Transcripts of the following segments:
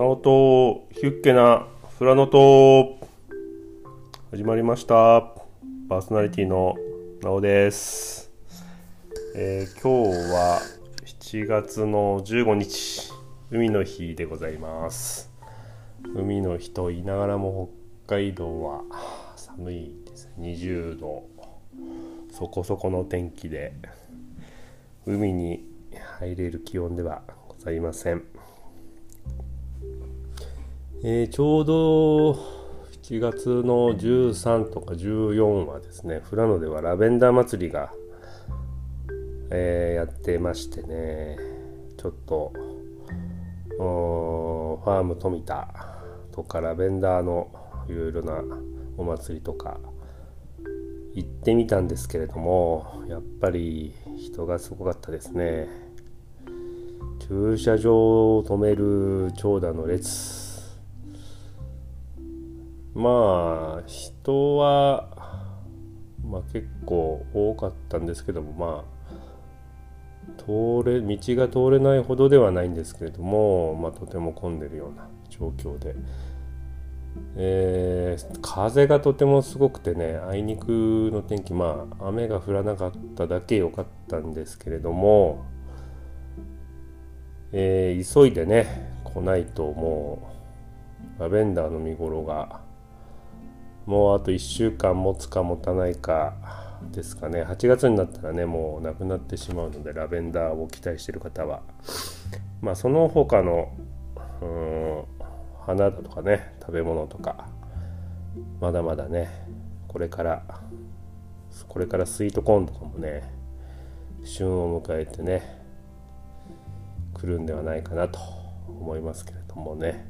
なおとヒュッケなフラノト始まりました。パーソナリティのなおです、えー今日は7月の15日。海の日でございます。海の日と言いながらも北海道は寒いです20度そこそこの天気で。海に入れる気温ではございません。えーちょうど7月の13とか14はですね富良野ではラベンダー祭りが、えーやってましてねちょっとファーム富田とかラベンダーのいろいろなお祭りとか行ってみたんですけれどもやっぱり人がすごかったですね。駐車場を止める長蛇の列。まあ人は、まあ、結構多かったんですけどもまあ通れ道が通れないほどではないんですけれども、まあ、とても混んでるような状況で、えー風がとてもすごくてねあいにくの天気まあ雨が降らなかっただけ良かったんですけれども、えー急いでね来ないともうラベンダーの見頃がもうあと1週間持つか持たないかですかね。8月になったらねもうなくなってしまうのでラベンダーを期待してる方は。まあその他のうん花だとかね食べ物とかまだまだねこれからこれからスイートコーンとかもね旬を迎えてね来るんではないかなと思いますけれどもね。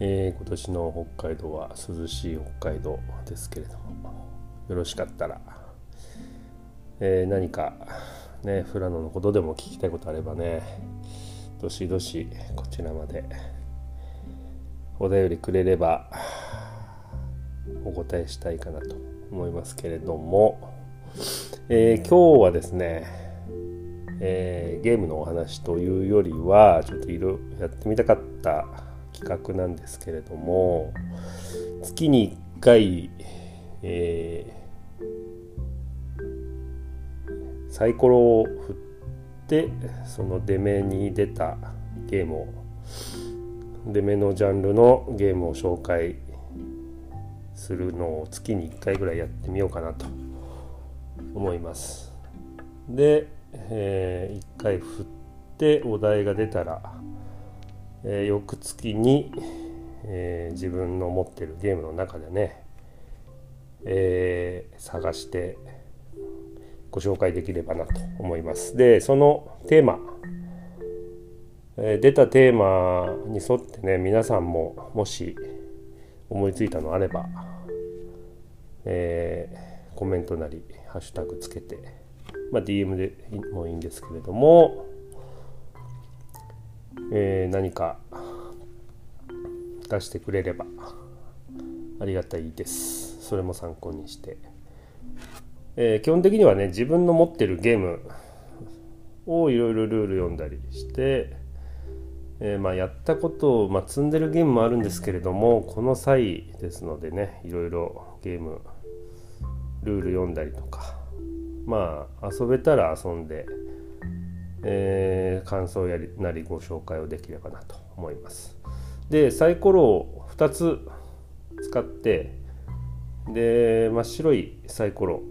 えー今年の北海道は涼しい北海道ですけれどもよろしかったら、えー何かね富良野のことでも聞きたいことあればねどしどしこちらまでお便りくれればお答えしたいかなと思いますけれども、えー今日はですね、えーゲームのお話というよりはちょっといろいろやってみたかった企画なんですけれども月に1回、えーサイコロを振ってその出目に出たゲームを出目のジャンルのゲームを紹介するのを月に1回ぐらいやってみようかなと思います。で、え1回振ってお題が出たら、えー翌月に、えー自分の持ってるゲームの中でね、えー探してご紹介できればなと思います。でそのテーマ、え出たテーマに沿ってね皆さんももし思いついたのあれば、えコメントなりハッシュタグつけて、まあ、DM でもいいんですけれども、えー何か出してくれればありがたいです。それも参考にして。えー基本的にはね自分の持ってるゲームをいろいろルール読んだりして、えーまあ、やったことを、まあ、積んでるゲームもあるんですけれどもこの際ですのでねいろいろゲームルール読んだりとかまあ遊べたら遊んで、えー感想やりなりご紹介をできればなと思います。でサイコロを2つ使ってで真っ白いサイコロ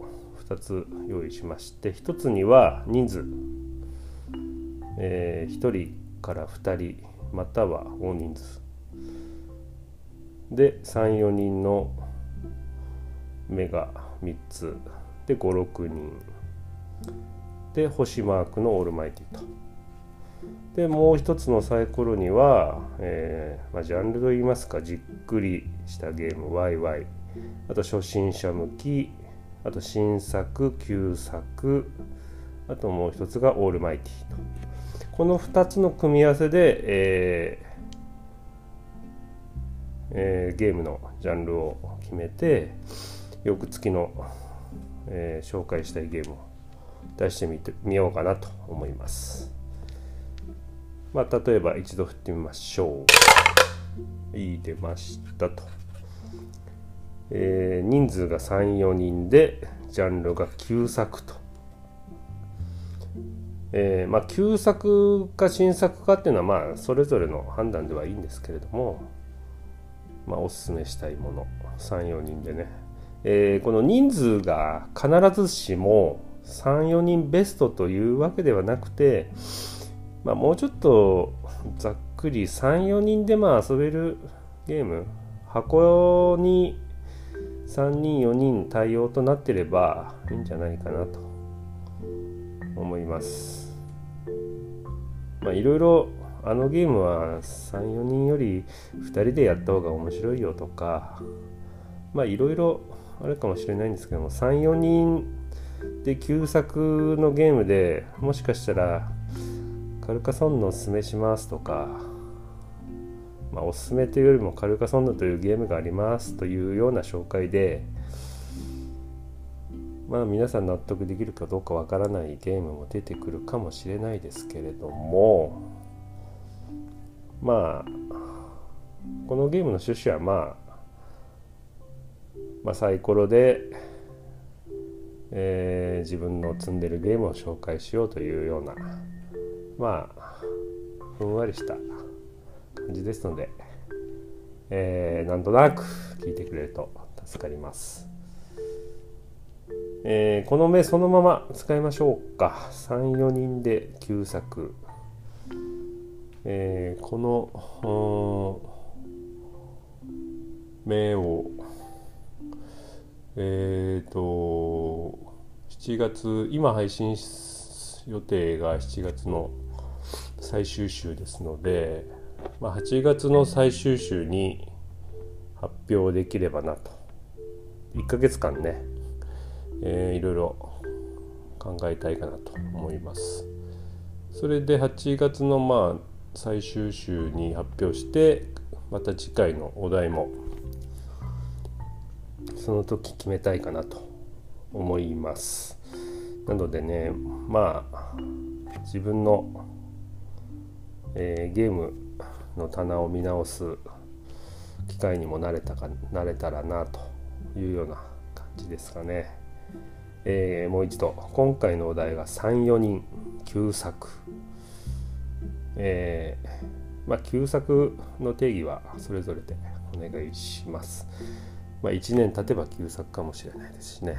2つ用意しまして1つには人数、え1人から2人または大人数。で34人の目が3つ。で56人。で星マークのオールマイティと。でもう一つのサイコロには、えーまあ、ジャンルといいますかじっくりしたゲームワイワイ。あと初心者向き。あと新作旧作。あともう一つがオールマイティと。この2つの組み合わせで、えーえーゲームのジャンルを決めて翌月の、えー紹介したいゲームを出してみてみようかなと思います。まあ、例えば一度振ってみましょう。いい出ましたと。えー、人数が3、4人で、ジャンルが旧作と。えー、まあ、旧作か新作かっていうのはまあそれぞれの判断ではいいんですけれども、まあ、おすすめしたいもの34人でね、えー、この人数が必ずしも34人ベストというわけではなくて、まあ、もうちょっとざっくり34人でまあ遊べるゲーム箱に3人4人対応となってればいいんじゃないかなと思います。まあいろいろあのゲームは34人より2人でやった方が面白いよとかまあいろいろあるかもしれないんですけども34人で旧作のゲームでもしかしたらカルカソンヌおすすめしますとか、まあ、おすすめというよりもカルカソンヌというゲームがありますというような紹介でまあ皆さん納得できるかどうかわからないゲームも出てくるかもしれないですけれどもまあこのゲームの趣旨はまあまあサイコロでえー、自分の積んでるゲームを紹介しようというようなまあふんわりした感じですので、えー、なんとなく聞いてくれると助かります、えー、この目そのまま使いましょうか。34人で旧作、えー、この目をえっ、ー、と7月今配信予定が7月の最終週ですので、まあ、8月の最終週に発表できればなと。1ヶ月間ね、えー、いろいろ考えたいかなと思います。それで8月のまあ最終週に発表してまた次回のお題もその時決めたいかなと思います。なのでねまあ自分の、えー、ゲームの棚を見直す機会にもなれたかなれたらなというような感じですかね、えー、もう一度今回のお題が34人旧作。えー、まあ旧作の定義はそれぞれでお願いします。まあ、1年経てば旧作かもしれないですしね。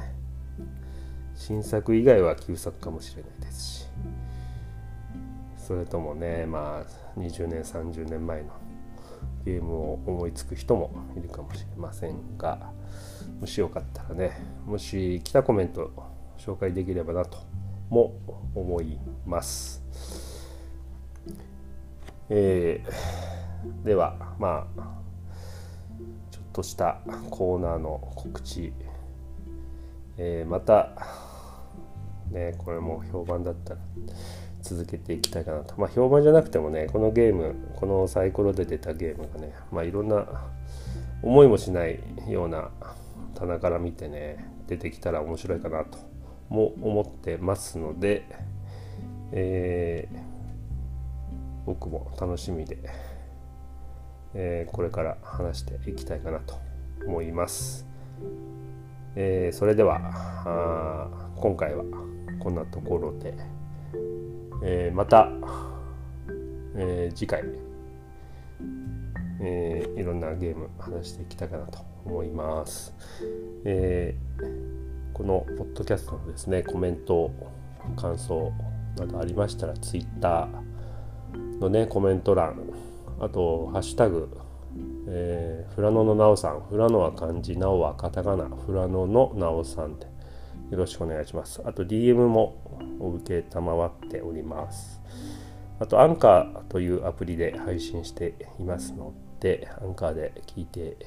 新作以外は旧作かもしれないですし。それともねまあ20年30年前のゲームを思いつく人もいるかもしれませんがもしよかったらねもし来たコメント紹介できればなとも思います。えー、ではまあとしたコーナーの告知、えー、またねこれも評判だったら続けていきたいかなと。まあ評判じゃなくてもねこのゲームこのサイコロで出たゲームがねまあいろんな思いもしないような棚から見てね出てきたら面白いかなとも思ってますので、えー、僕も楽しみでえー、これから話していきたいかなと思います。えー、それでは今回はこんなところで、えー、また、え次回、えいろんなゲーム話していきたいかなと思います。えこのポッドキャストのですねコメント感想などありましたら Twitter のねコメント欄あと、ハッシュタグ、えー、フラノのなおさん、フラノは漢字、なおはカタカナ、フラノのなおさんでよろしくお願いします。あと、DM もお受けたまわっております。あと、アンカーというアプリで配信していますので、アンカーで聞いて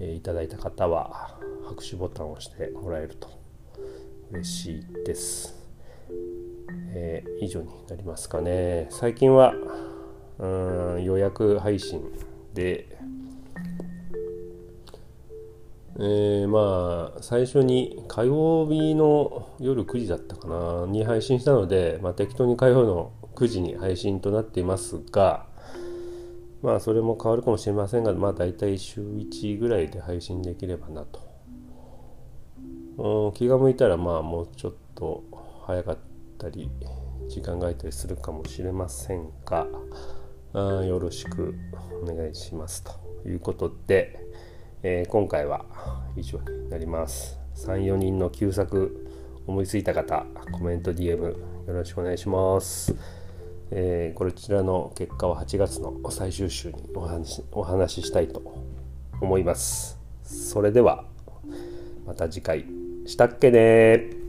いただいた方は、拍手ボタンを押してもらえると嬉しいです。えー、以上になりますかね。最近はうん予約配信で、えー、まあ最初に火曜日の夜9時だったかな。に配信したので、まあ、適当に火曜の9時に配信となっていますがまあそれも変わるかもしれませんがまあ大体週1ぐらいで配信できればなと、うん、気が向いたらまあもうちょっと早かったり時間が空いたりするかもしれませんがあよろしくお願いしますということで、えー、今回は以上になります。34人の旧作思いついた方コメント DM よろしくお願いします。えー、こちらの結果は8月の最終週にお話お話ししたいと思います。それではまた次回。したっけね